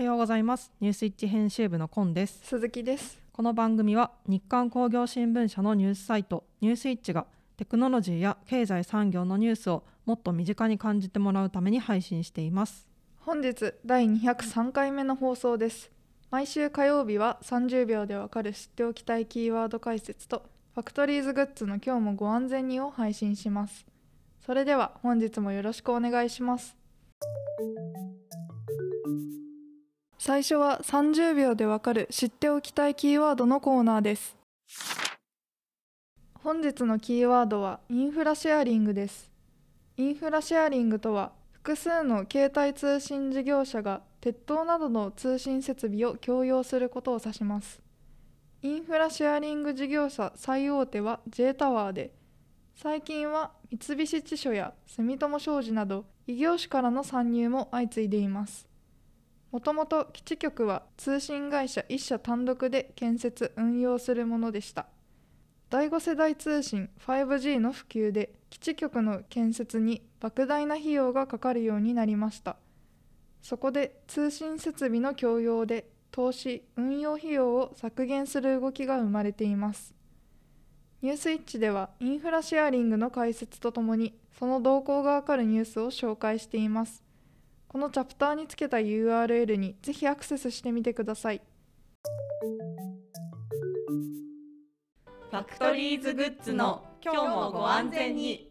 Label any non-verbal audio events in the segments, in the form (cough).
はようございます。ニュースイッチ編集部のコンです。鈴木です。この番組は日刊工業新聞社のニュースサイトニュースイッチがテクノロジーや経済産業のニュースをもっと身近に感じてもらうために配信しています。本日第203回目の放送です。毎週火曜日は30秒でわかる知っておきたいキーワード解説とファクトリーズグッズの今日もご安全にを配信します。それでは本日もよろしくお願いします最初は30秒でわかる知っておきたいキーワードのコーナーです。本日のキーワードはインフラシェアリングです。インフラシェアリングとは複数の携帯通信事業者が鉄塔などの通信設備を共用することを指します。インフラシェアリング事業者最大手は J タワーで最近は三菱地所や住友商事など異業種からの参入も相次いでいます。もともと基地局は通信会社1社単独で建設運用するものでした。第5世代通信 5G の普及で基地局の建設に莫大な費用がかかるようになりました。そこで通信設備の共用で投資運用費用を削減する動きが生まれています。ニュースイッチではインフラシェアリングの解説とともにその動向がわかるニュースを紹介しています。このチャプターにつけた URL にぜひアクセスしてみてください。ファクトリーズグッズの今日もご安全に。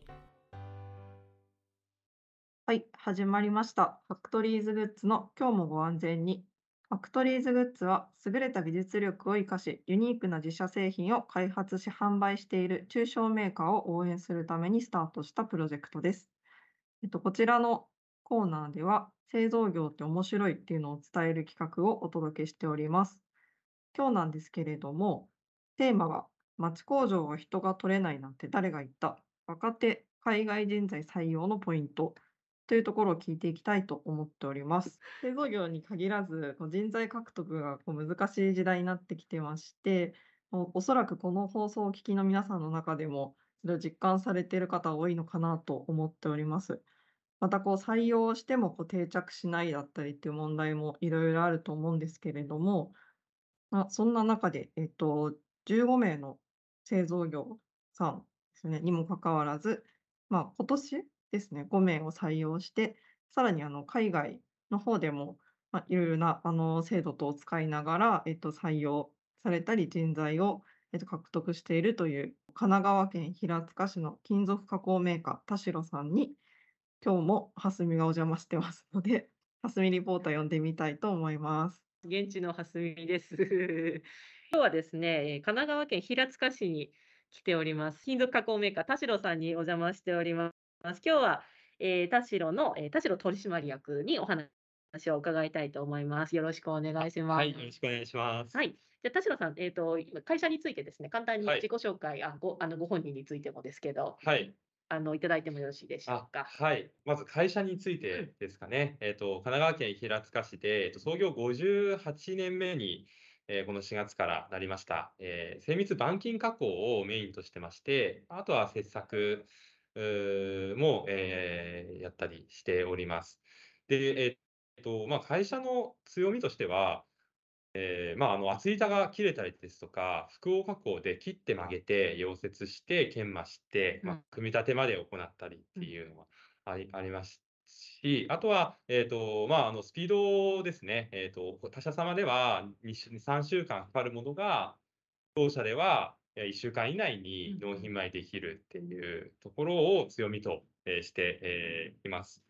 はい始まりました。ファクトリーズグッズの今日もご安全に。ファクトリーズグッズは優れた技術力を生かしユニークな自社製品を開発し販売している中小メーカーを応援するためにスタートしたプロジェクトです。えっと、こちらのコーナーでは製造業って面白いっていうのを伝える企画をお届けしております。今日なんですけれどもテーマは町工場は人が取れないなんて誰が言った？若手海外人材採用のポイントというところを聞いていきたいと思っております。製造業に限らず、人材獲得がこう難しい時代になってきてまして、おおそらくこの放送をお聞きの皆さんの中でも、それを実感されている方多いのかなと思っております。またこう採用してもこう定着しないだったりっていう問題もいろいろあると思うんですけれども、まあ、そんな中で、えっと、15名の製造業さんですね、にもかかわらず、まあ、今年ですね、5名を採用して、さらにあの海外の方でも、いろいろなあの制度等を使いながら、えっと、採用されたり人材を、えっと、獲得しているという神奈川県平塚市の金属加工メーカー田代さんに今日も蓮見がお邪魔してますので (laughs) 蓮見リポーター呼んでみたいと思います。現地の蓮見です。(laughs) 今日はですね、えー神奈川県平塚市に来ております。金属加工メーカー田代さんにお邪魔しております。今日は、えー田代の、えー田代取締役にお話を伺いたいと思います。よろしくお願いします。はい、よろしくお願いします。はい。じゃあ田代さん、えっ、と今会社についてですね、簡単にはい自己紹介、あごあのご本人についてもですけど、はい。あのいただいてもよろしいでしょうか？はい。まず会社についてですかね。えっと、神奈川県平塚市で、えっと、創業58年目に、えーこの4月からなりました。えー精密板金加工をメインとしてまして、あとは切削うも、えーやったりしております。で、えっと、まあ、会社の強みとしては、えーまあ、あの厚板が切れたりですとか、複合加工で切って曲げて、溶接して、研磨して、まあうん、組み立てまで行ったりっていうのがあり,、ありますし、あとは、えーとまあ、あのスピードですね、えーと、他社様では2週3週間かかるものが、当社では1週間以内にうん。納品前できるっていうところを強みとえーしてえーいます。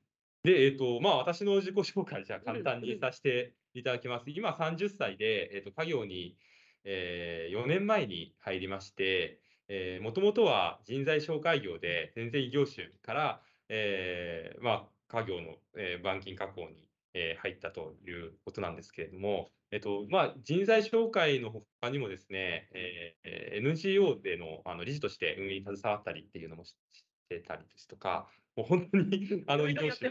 で、えっと、まあ、私の自己紹介、じゃあ簡単にさせていただきます。今30歳で、えっと、家業に、え4年前に入りまして、えもともとは人材紹介業で、全然異業種から、えーまあ、家業の、えー板金加工に、えー入ったということなんですけれども、えっと、まあ、人材紹介の他にもですね、えー NGO での、あの理事として運営に携わったりっていうのもししてたりですとか、もう本当に (laughs) あの異業種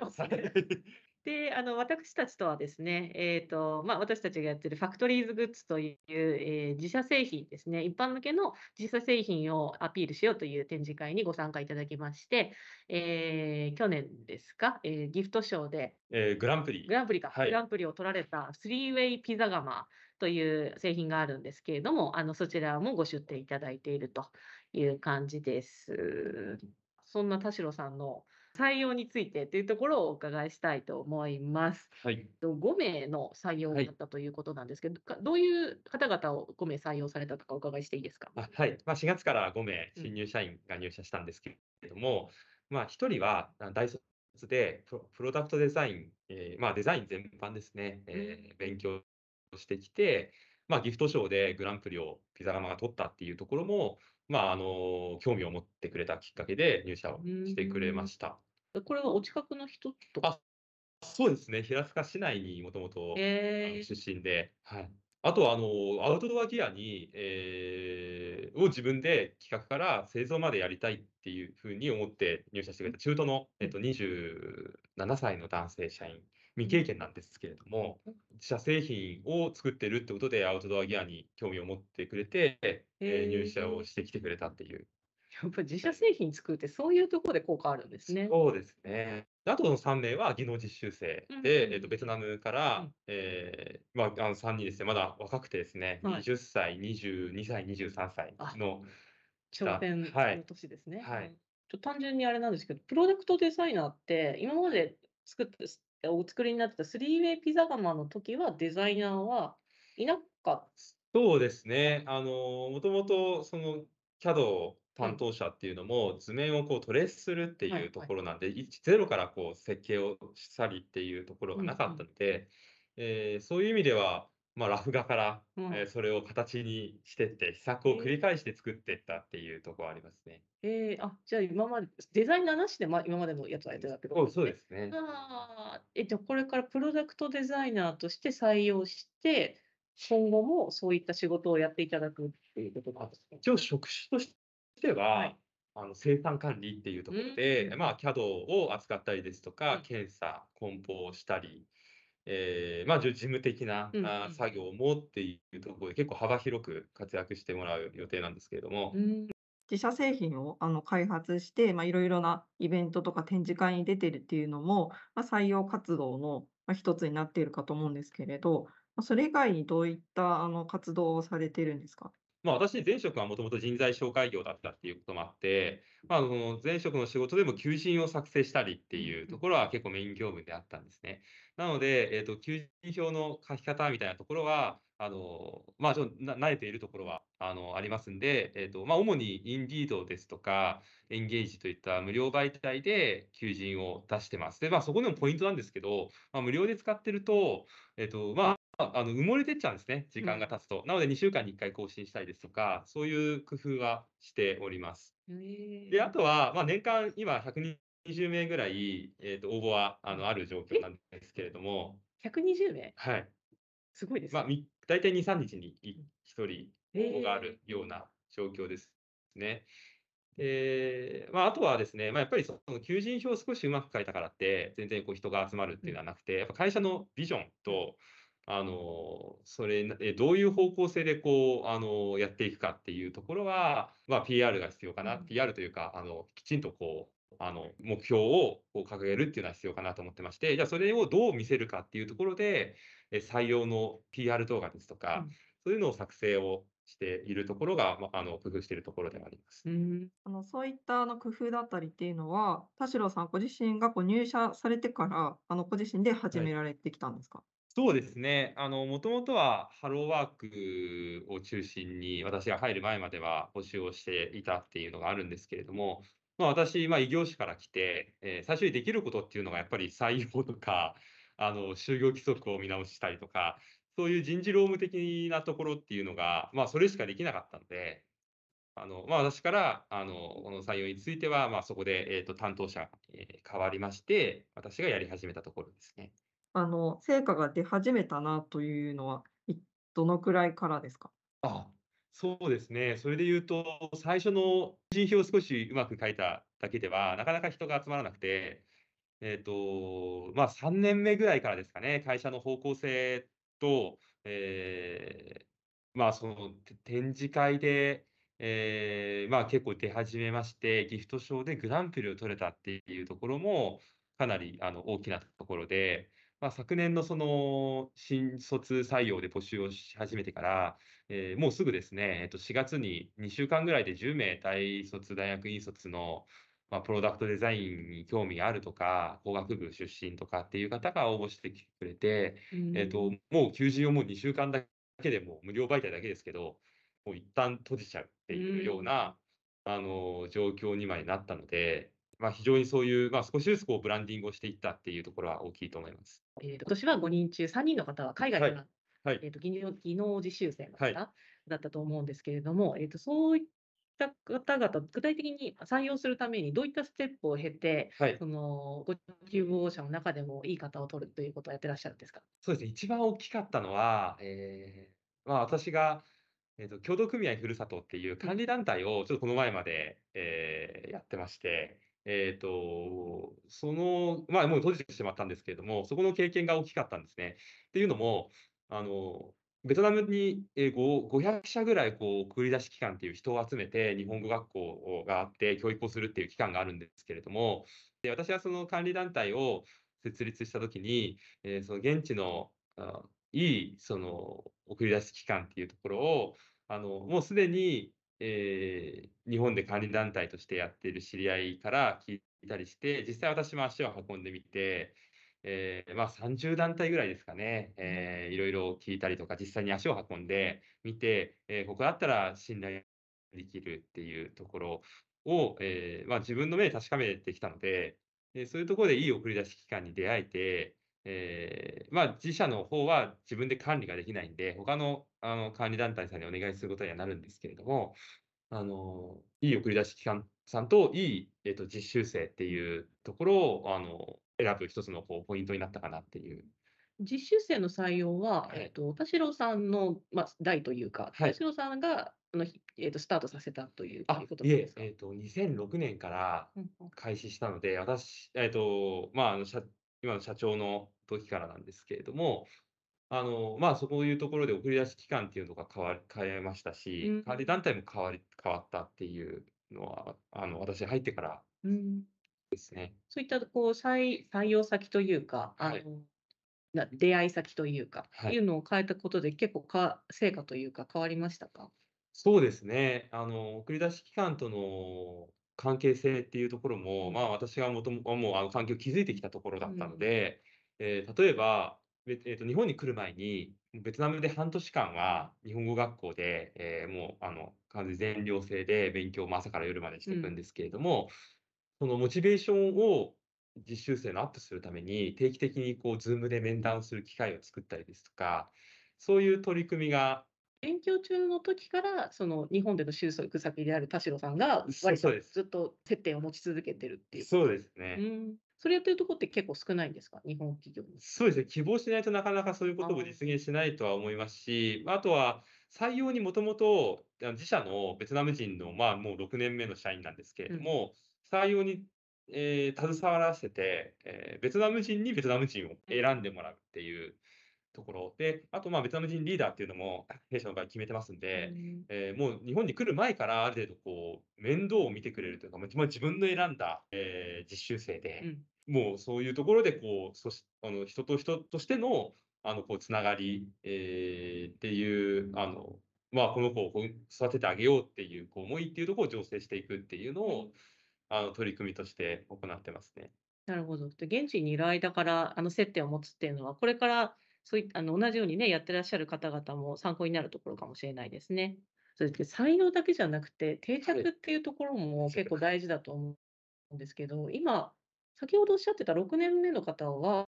で、あの、私たちとはですね、えっと、まあ、私たちがやってるファクトリーズグッズという、えー自社製品ですね、一般向けの自社製品をアピールしようという展示会にご参加いただきまして、えー去年ですか、えーギフトショーで。えーグランプリ。グ。ランプリか、はい。グランプリを取られたスリーウェイピザ窯という製品があるんですけれども、あのそちらもご出展いただいているという感じです。そんな田代さんの採用についてというところをお伺いしたいと思います。はい。と5名の採用はいだったということなんですけど、かどういう方々を5名採用されたとかお伺いしていいですか？あはい。まあ、4月から5名うん新入社員が入社したんですけれども、まあ、1人はあ大卒でプロダクトデザイン、えーまあ、デザイン全般ですね、えー勉強してきて、まあ、ギフトショーでグランプリをピザ窯が取ったっていうところも、まあ、あの興味を持ってくれたきっかけで入社をしてくれました。これはお近くの人とか？そうですね、平塚市内にもともとえー出身で、はい。あとは、あの、アウトドアギアに、えーを自分で企画から製造までやりたいっていうふうに思って入社してくれた中途の、えっと、27歳の男性社員、未経験なんですけれども、自社製品を作ってるってことでアウトドアギアに興味を持ってくれて、えー入社をしてきてくれたっていう。やっぱり自社製品作るってそういうところで効果あるんですね。そうですね。あとの3名は技能実習生うんうんで、えっと、ベトナムから、うん。えーまあ、あの3人ですね、まだ若くてですね、はい。20歳、22歳、23歳の、挑戦はいの年ですね。はい。ちょ単純にあれなんですけど、プロダクトデザイナーって、今まで作ってお作りになってたスリーウェイピザ窯の時はデザイナーはいなかっそうですね、あの、もともとその CAD 担当者っていうのも、図面をこうトレースするってはいうところなんで、一ゼロからこう設計をしたりっていうところがなかったので、えーそういう意味では、まあ、ラフ画から、うん。えーそれを形にしてって、試作を繰り返して作っていったっていうところありますね。えー、あ、じゃあ今まで、デザイナーなしで、ま、今までのやつはやってたけど、そうそうですね。あーえ、じゃあこれからプロダクトデザイナーとして採用して、今後もそういった仕事をやっていただくっていうことなんですか？一応職種としては、はい。あの生産管理っていうところで、うん。まあ、CAD を扱ったりですとか、うん検査、梱包をしたり、えーまあ、事務的な、う作業もっていうところで結構幅広く活躍してもらう予定なんですけれども、うん。自社製品をあの開発して、まあ、いろいろなイベントとか展示会に出てるっていうのも、まあ、採用活動のまあ一つになっているかと思うんですけれど、まあそれ以外にどういったあの活動をされているんですか？まあ、私、前職はもともと人材紹介業だったっていうこともあって、まあ、あの前職の仕事でも求人を作成したりっていうところは結構メイン業務であったんですね。なので、えっと、求人票の書き方みたいなところは、あのまあ、ちょっとな慣れているところはあのありますんで、えっとまあ、主にインディードですとか、エンゲージといった無料媒体で求人を出してます。で、まあ、そこでもポイントなんですけど、まあ、無料で使ってると、えっと、まあ、あの埋もれてっちゃうんですね、時間が経つと。なので、2週間に1回更新したりですとか、そういう工夫はしております。えで、あとは、まあ、年間、今、120名ぐらい、えー、と応募はあのある状況なんですけれども、120名はい。すごいですね。まあ、み大体2、3日に1人えー応募があるような状況ですね。で、まあ、あとはですね、まあ、やっぱりその求人票を少しうまく書いたからって、全然こう人が集まるっていうのはなくて、やっぱ会社のビジョンと、あのそれえどういう方向性でこうあのやっていくかっていうところは、まあ、PR が必要かな、うん。PR というかあのきちんとこうあの目標をこう掲げるっていうのは必要かなと思ってましてじゃあそれをどう見せるかっていうところでえ採用の PR 動画ですとか、うん。そういうのを作成をしているところが、まあ、あの工夫しているところではあります。うん。あのそういったあの工夫だったりっていうのは、田代さんご自身がこう入社されてから、あのご自身で始められてきたんですか、そうですね。あの、もともとはハローワークを中心に、私が入る前までは募集をしていたっていうのがあるんですけれども、まあ、私、まあ、異業種から来て、えー最初にできることっていうのがやっぱり採用とか、(laughs) あの、就業規則を見直したりとか、そういう人事労務的なところっていうのが、まあ、それしかできなかったので、あの、まあ、私から、あの、この採用については、まあ、そこで、えっと、担当者、えー変わりまして、私がやり始めたところですね。あの成果が出始めたなというのは、どのくらいからですか？あ、そうですね。それで言うと、最初の人票を少しうまく書いただけでは、なかなか人が集まらなくて、えっと、まあ、3年目ぐらいからですかね、会社の方向性と、えーまあ、その、展示会で、えーまあ、結構出始めまして、ギフトショーでグランプリを取れたっていうところも、かなりあの大きなところで、まあ、昨年のその新卒採用で募集をし始めてから、えーもうすぐですね、えっと、4月に2週間ぐらいで10名大卒、大学院卒の、まあ、プロダクトデザインに興味があるとか、工学部出身とかっていう方が応募してきてくれて、えっと、もう求人をもう2週間だけでも無料媒体だけですけど、もう一旦閉じちゃうっていうような、あの状況にまでなったので、まあ、非常にそういう、まあ、少しずつこうブランディングをしていったっていうところは大きいと思います。えーと今年は5人中3人の方は海外から、はいえーと技能技能実習生の方、はいだったと思うんですけれども、えーとそういった方々、具体的に採用するためにどういったステップを経て、はい。そのご希望者の中でもいい方を取るということをやってらっしゃるんですか？そうですね、一番大きかったのは、えーまあ、私が、えーと、協同組合ふるさとっていう管理団体をちょっとこの前まで、えーやってまして、えっと、その、まあ、もう閉じてしまったんですけれども、そこの経験が大きかったんですね。っていうのも、あの、ベトナムに、500社ぐらいこう送り出し機関っていう人を集めて日本語学校があって教育をするっていう機関があるんですけれども、で私はその管理団体を設立したときに、えーその現地のあいいその送り出し機関っていうところを、あのもうすでに、えー日本で管理団体としてやっている知り合いから聞いたりして、実際私も足を運んでみて、えーまあ、30団体ぐらいですかね、えーいろいろ聞いたりとか、実際に足を運んでみて、えーここだったら信頼できるっていうところを、えーまあ、自分の目で確かめてきたので、でそういうところでいい送り出し機関に出会えて、えーまあ、自社の方は自分で管理ができないんで、他のあの管理団体さんにお願いすることにはなるんですけれども、あのいい送り出し機関さんといい、えっと実習生っていうところをあの選ぶ一つのこうポイントになったかなっていう。実習生の採用は、はいえっと田代さんの、まあ、代というか、はい田代さんがあの、ひえっとスタートさせたというあいうことです、か？えっと2006年からうんうん開始したので、私、えっと、まあ、社今の社長の時からなんですけれども、あの、まあ、そういうところで送り出し期間っていうのが変わり、変えましたしうん、管理団体も変わり、変わったっていうのは、あの、私入ってからうんですね。そういったこう採採用先というか、あのはいな出会い先というか、はいいうのを変えたことで結構か成果というか変わりましたか？そうですね。あの、送り出し機関との関係性っていうところも、まあ、私がもとも、もう、あの、関係を築いてきたところだったので、えー例えば、べえーと、日本に来る前に、ベトナムで半年間は日本語学校で、えーもう、あの、完全全寮制で勉強も朝から夜までしていくんですけれども、そのモチベーションを実習生のアップするために、定期的にこう、 Zoomで面談をする機会を作ったりですとか、そういう取り組みが勉強中の時からその日本での就職先である田代さんが割とずっと接点を持ち続けてるっていう。そうですね。うん、それやってるとこって結構少ないんですか、日本企業に。そうですね、希望しないとなかなかそういうことも実現しないとは思いますし、あとは採用にもともと自社のベトナム人の、まあ、もう6年目の社員なんですけれども、採用に、えー携わらせて、えーベトナム人にベトナム人を選んでもらうっていうところで、あとまあベトナム人リーダーっていうのも弊社の場合決めてますんで、うんえーもう日本に来る前からある程度こう面倒を見てくれるというか、まあ自分の選んだ、えー実習生で、うんもうそういうところでこうそしあの人と人としてのあのこうつながり、えーっていうあの、まあ、この子を育ててあげようっていうこう思いっていうところを醸成していくっていうのを、あの取り組みとして行ってますね。なるほど。で、現地にいる間からあの接点を持つっていうのは、これからそういったあの同じようにね、やってらっしゃる方々も参考になるところかもしれないですね。それで採用だけじゃなくて、定着っていうところも結構大事だと思うんですけど、今、先ほどおっしゃってた6年目の方は、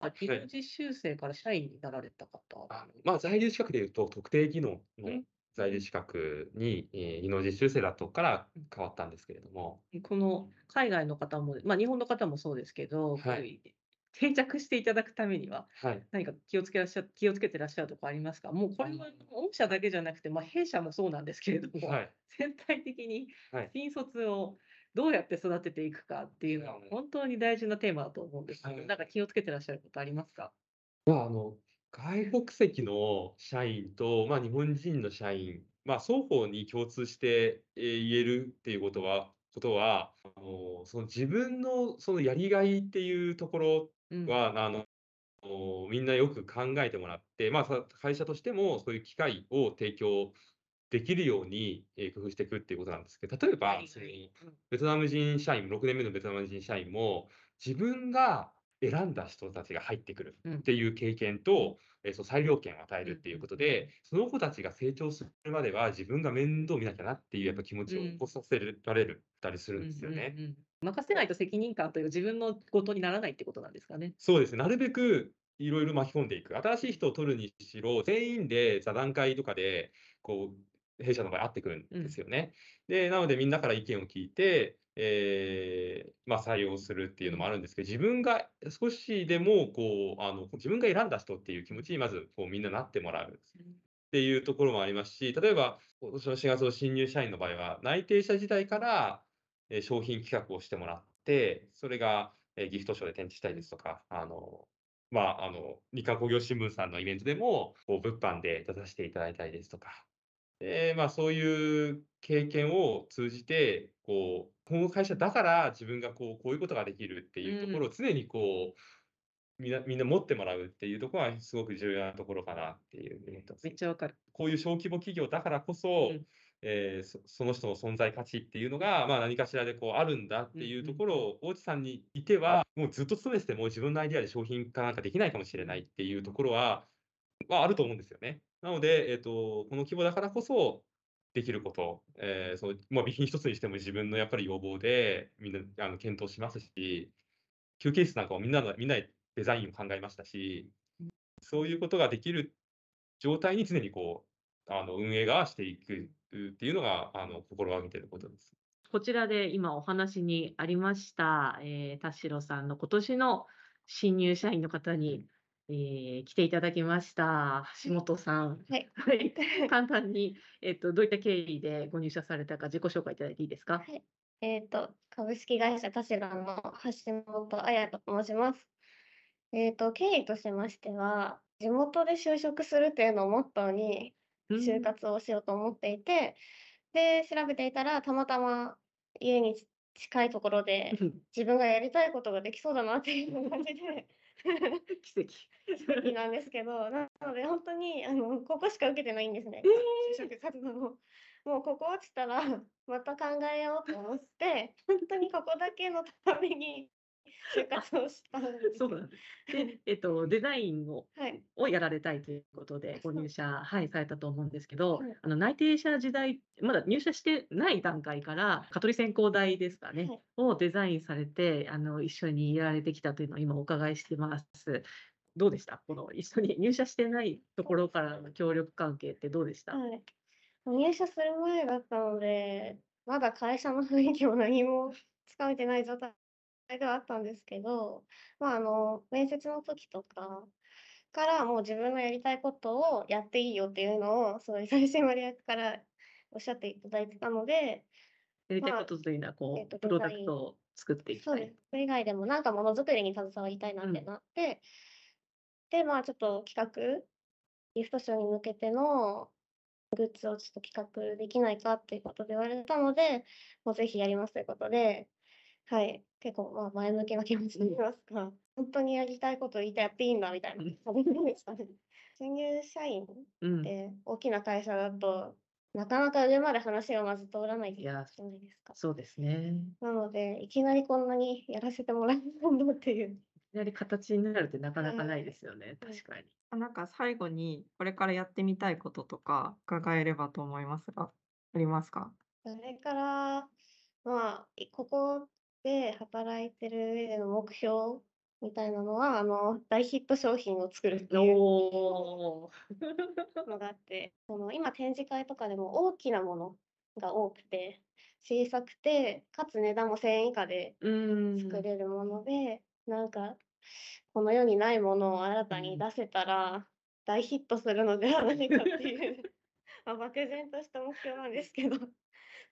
あ技能実習生から社員になられた方。あのまあ、在留資格でいうと特定技能のうん。在留資格に、えー技能実習生だとから変わったんですけれども、この海外の方も、まあ、日本の方もそうですけど、はい定着していただくためには、はい、何か気をつけらっしゃ気をつけてらっしゃるところありますか？もうこれは御社だけじゃなくて、まあ、弊社もそうなんですけれども、はい、全体的にはい。新卒をどうやって育てていくかっていうのはうん本当に大事なテーマだと思うんですけど、はい。なんか気をつけてらっしゃることありますか？まあ、あの、外国籍の社員と、まあ、日本人の社員、まあ、双方に共通して、えー言えるっていうことは、ことは、あの、その自分のそのやりがいっていうところうん。は、あの、おみんなよく考えてもらって、まあ、さ会社としてもそういう機会を提供できるように、えー工夫していくっていうことなんですけど、例えば、はいはい。うん。ベトナム人社員、6年目のベトナム人社員も、自分が選んだ人たちが入ってくるうんっていう経験と、えーそう裁量権を与えるっていうことで、その子たちが成長するまでは自分が面倒見なきゃなっていうやっぱ気持ちをうん起こさせられるたりするんですよね。うんうんうん任せないと責任感という自分のことにならないってことなんですかね。そうですね。なるべくいろいろ巻き込んでいく。新しい人を取るにしろ、全員で座談会とかで、こう、弊社の場合会ってくるんですよね。で、なのでみんなから意見を聞いて、えーまあ採用するっていうのもあるんですけど、自分が少しでも、こう、あの、自分が選んだ人っていう気持ちにまず、こう、みんななってもらう。っていうところもありますし、例えば、今年の4月の新入社員の場合は、内定者時代から、えー商品企画をしてもらって、それが、えーギフトショーで展示したりですとか、あの、まあ、あの、日刊工業新聞さんのイベントでも、こう、物販で出させていただいたりですとか、で、まあ、そういう経験を通じて、こう、この会社だから自分がこう、こういうことができるっていうところを常にこう、みんな、みんな持ってもらうっていうところはすごく重要なところかなっていうめっちゃわかる。こういう小規模企業だからこそ、うん。えーそその人の存在価値っていうのが、まあ、何かしらでこうあるんだっていうところを、大地さんにいては、もうずっと勤めてても自分のアイデアで商品化なんかできないかもしれないっていうところは、まあ、あると思うんですよね。なので、えっ、と、この規模だからこそ、できること、えーそのまあ、備品一つにしても自分のやっぱり要望でみんなあの検討しますし、休憩室なんかもみんなのみんなでデザインを考えましたし、そういうことができる状態に常にこう、あの運営がしていくっていうのが、あの心がけていることです。こちらで今お話にありました、えー田代さんの今年の新入社員の方に、えー来ていただきました。橋本さん。はい。(laughs) はい。(laughs) 簡単に、えっと、どういった経緯でご入社されたか自己紹介いただいていいですか？はい。えっ、と、株式会社田代の橋本彩と申します。えっ、と、経緯としましては、地元で就職するっていうのをモットーに就活をしようと思っていて、で、調べていたら、たまたま家に近いところでうん自分がやりたいことができそうだなっていう感じで (laughs) 奇跡。(laughs) 好きなんですけど、なので本当にあのここしか受けてないんですね。就職活動を。(laughs) もうここ落ちたらまた考えようと思って、本当にここだけのために就活をしたんです。そうなんです。で、(laughs) えっと、デザインをはい。をやられたいということでご入社、はい、されたと思うんですけど、はいあの内定者時代、まだ入社してない段階から、蚊取り線香代ですかね、はいをデザインされて、あの一緒にやられてきたというのを今お伺いしてます。どうでした？この一緒に入社してないところからの協力関係ってどうでした、はい。入社する前だったので、まだ会社の雰囲気も何もつかめてない状態ではあったんですけど、まあ、あの、面接の時とかからもう自分のやりたいことをやっていいよっていうのを、そういう最終割役からおっしゃっていただいてたので、やりたいまあことというのはこう、えっとプロダクトを作っていきたいそうです。。それ以外でもなんかものづくりに携わりたいなってうんなって、で、まあちょっと企画、ギフトショーに向けてのグッズをちょっと企画できないかっていうことで言われたので、もうぜひやりますということで、はい、結構まあ前向きな気持ちと言いますか、(laughs) 本当にやりたいことを言ってやっていいんだみたいなうん感じですかね。(laughs) 新入社員うん、で大きな会社だと、なかなか上まで話がまず通らないいやじゃないですか。そうですね。なので、いきなりこんなにやらせてもらえるんだっていう。いきなり形になるってなかなかはいないですよね、はい確かに。あなんか最後にこれからやってみたいこととか伺えればと思いますが、ありますか？それから、まあ、いここで働いてる上での目標みたいなのは、あの、大ヒット商品を作るっていう (laughs) のがあって、その今展示会とかでも大きなものが多くて、小さくて、かつ値段も1000円以下で。作れるもので、なんか、この世にないものを新たに出せたら、大ヒットするのではないかっていう、(laughs) まあ、漠然とした目標なんですけど、そ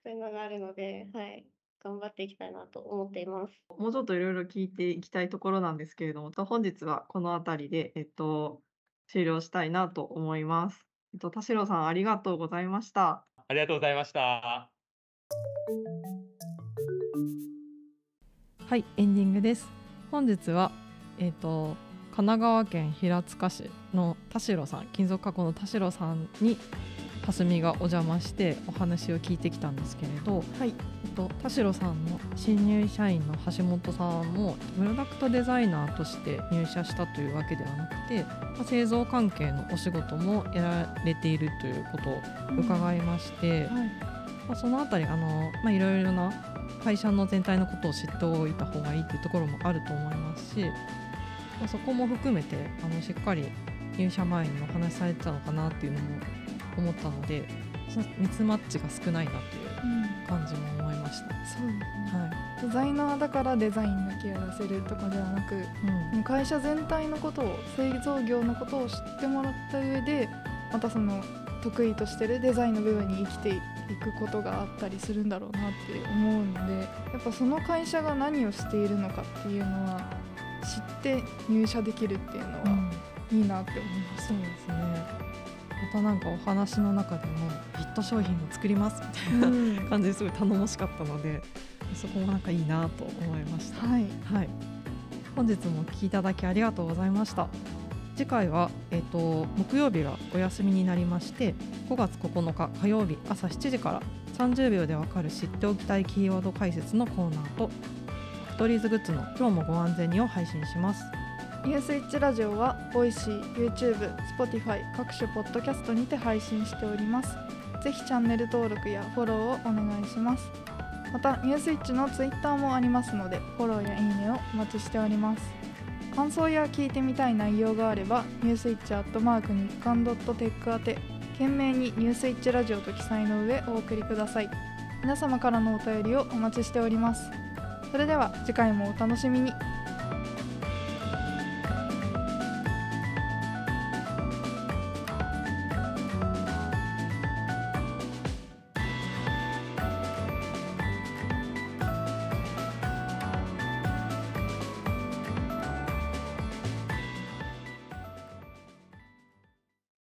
ういうのがあるので、はい、頑張っていきたいなと思っています。もうちょっといろいろ聞いていきたいところなんですけれども、と本日はこの辺りで、えっと、終了したいなと思います。えっと、田代さん、ありがとうございました。ありがとうございました。はい、エンディングです。本日は、えっ、と、神奈川県平塚市の田代さん、金属加工の田代さんに。蓮見がお邪魔してお話を聞いてきたんですけれど、はい。えっと、田代さんの新入社員の橋本さんもプロダクトデザイナーとして入社したというわけではなくて、まあ製造関係のお仕事もやられているということを伺いまして、はい。まあ、そのあたりあの、まあ、いろいろな会社の全体のことを知っておいた方がいいっていうところもあると思いますし、まあ、そこも含めてあのしっかり入社前にお話しされてたのかなっていうのも思ったのでミスマッチが少ないなといううん。感じも思いました。そう。ですねはい。デザイナーだからデザインだけやらせるとかではなくうん。会社全体のことを製造業のことを知ってもらった上でまたその得意としてるデザインの部分に生きていくことがあったりするんだろうなって思うのでやっぱその会社が何をしているのかっていうのは知って入社できるっていうのはいいなって思います。そうですねまたなんかお話の中でもヒット商品を作りますみたいな感じですごい頼もしかったのでそこもなんかいいなと思いました。はい、はい、本日もお聞きいただきありがとうございました。次回は、えっと木曜日がお休みになりまして5月9日火曜日朝7時から30秒でわかる知っておきたいキーワード解説のコーナーとファクトリーズグッズの今日もご安全にを配信します。ニュースイッチラジオは、 Voicy、YouTube、Spotify 各種ポッドキャストにて配信しております。ぜひチャンネル登録やフォローをお願いします。また、ニュースイッチの Twitter もありますので、フォローやいいねをお待ちしております。感想や聞いてみたい内容があれば、ニュースイッチアットマーク日刊ドットテック宛て、懸命にニュースイッチラジオと記載の上お送りください。皆様からのお便りをお待ちしております。それでは次回もお楽しみに。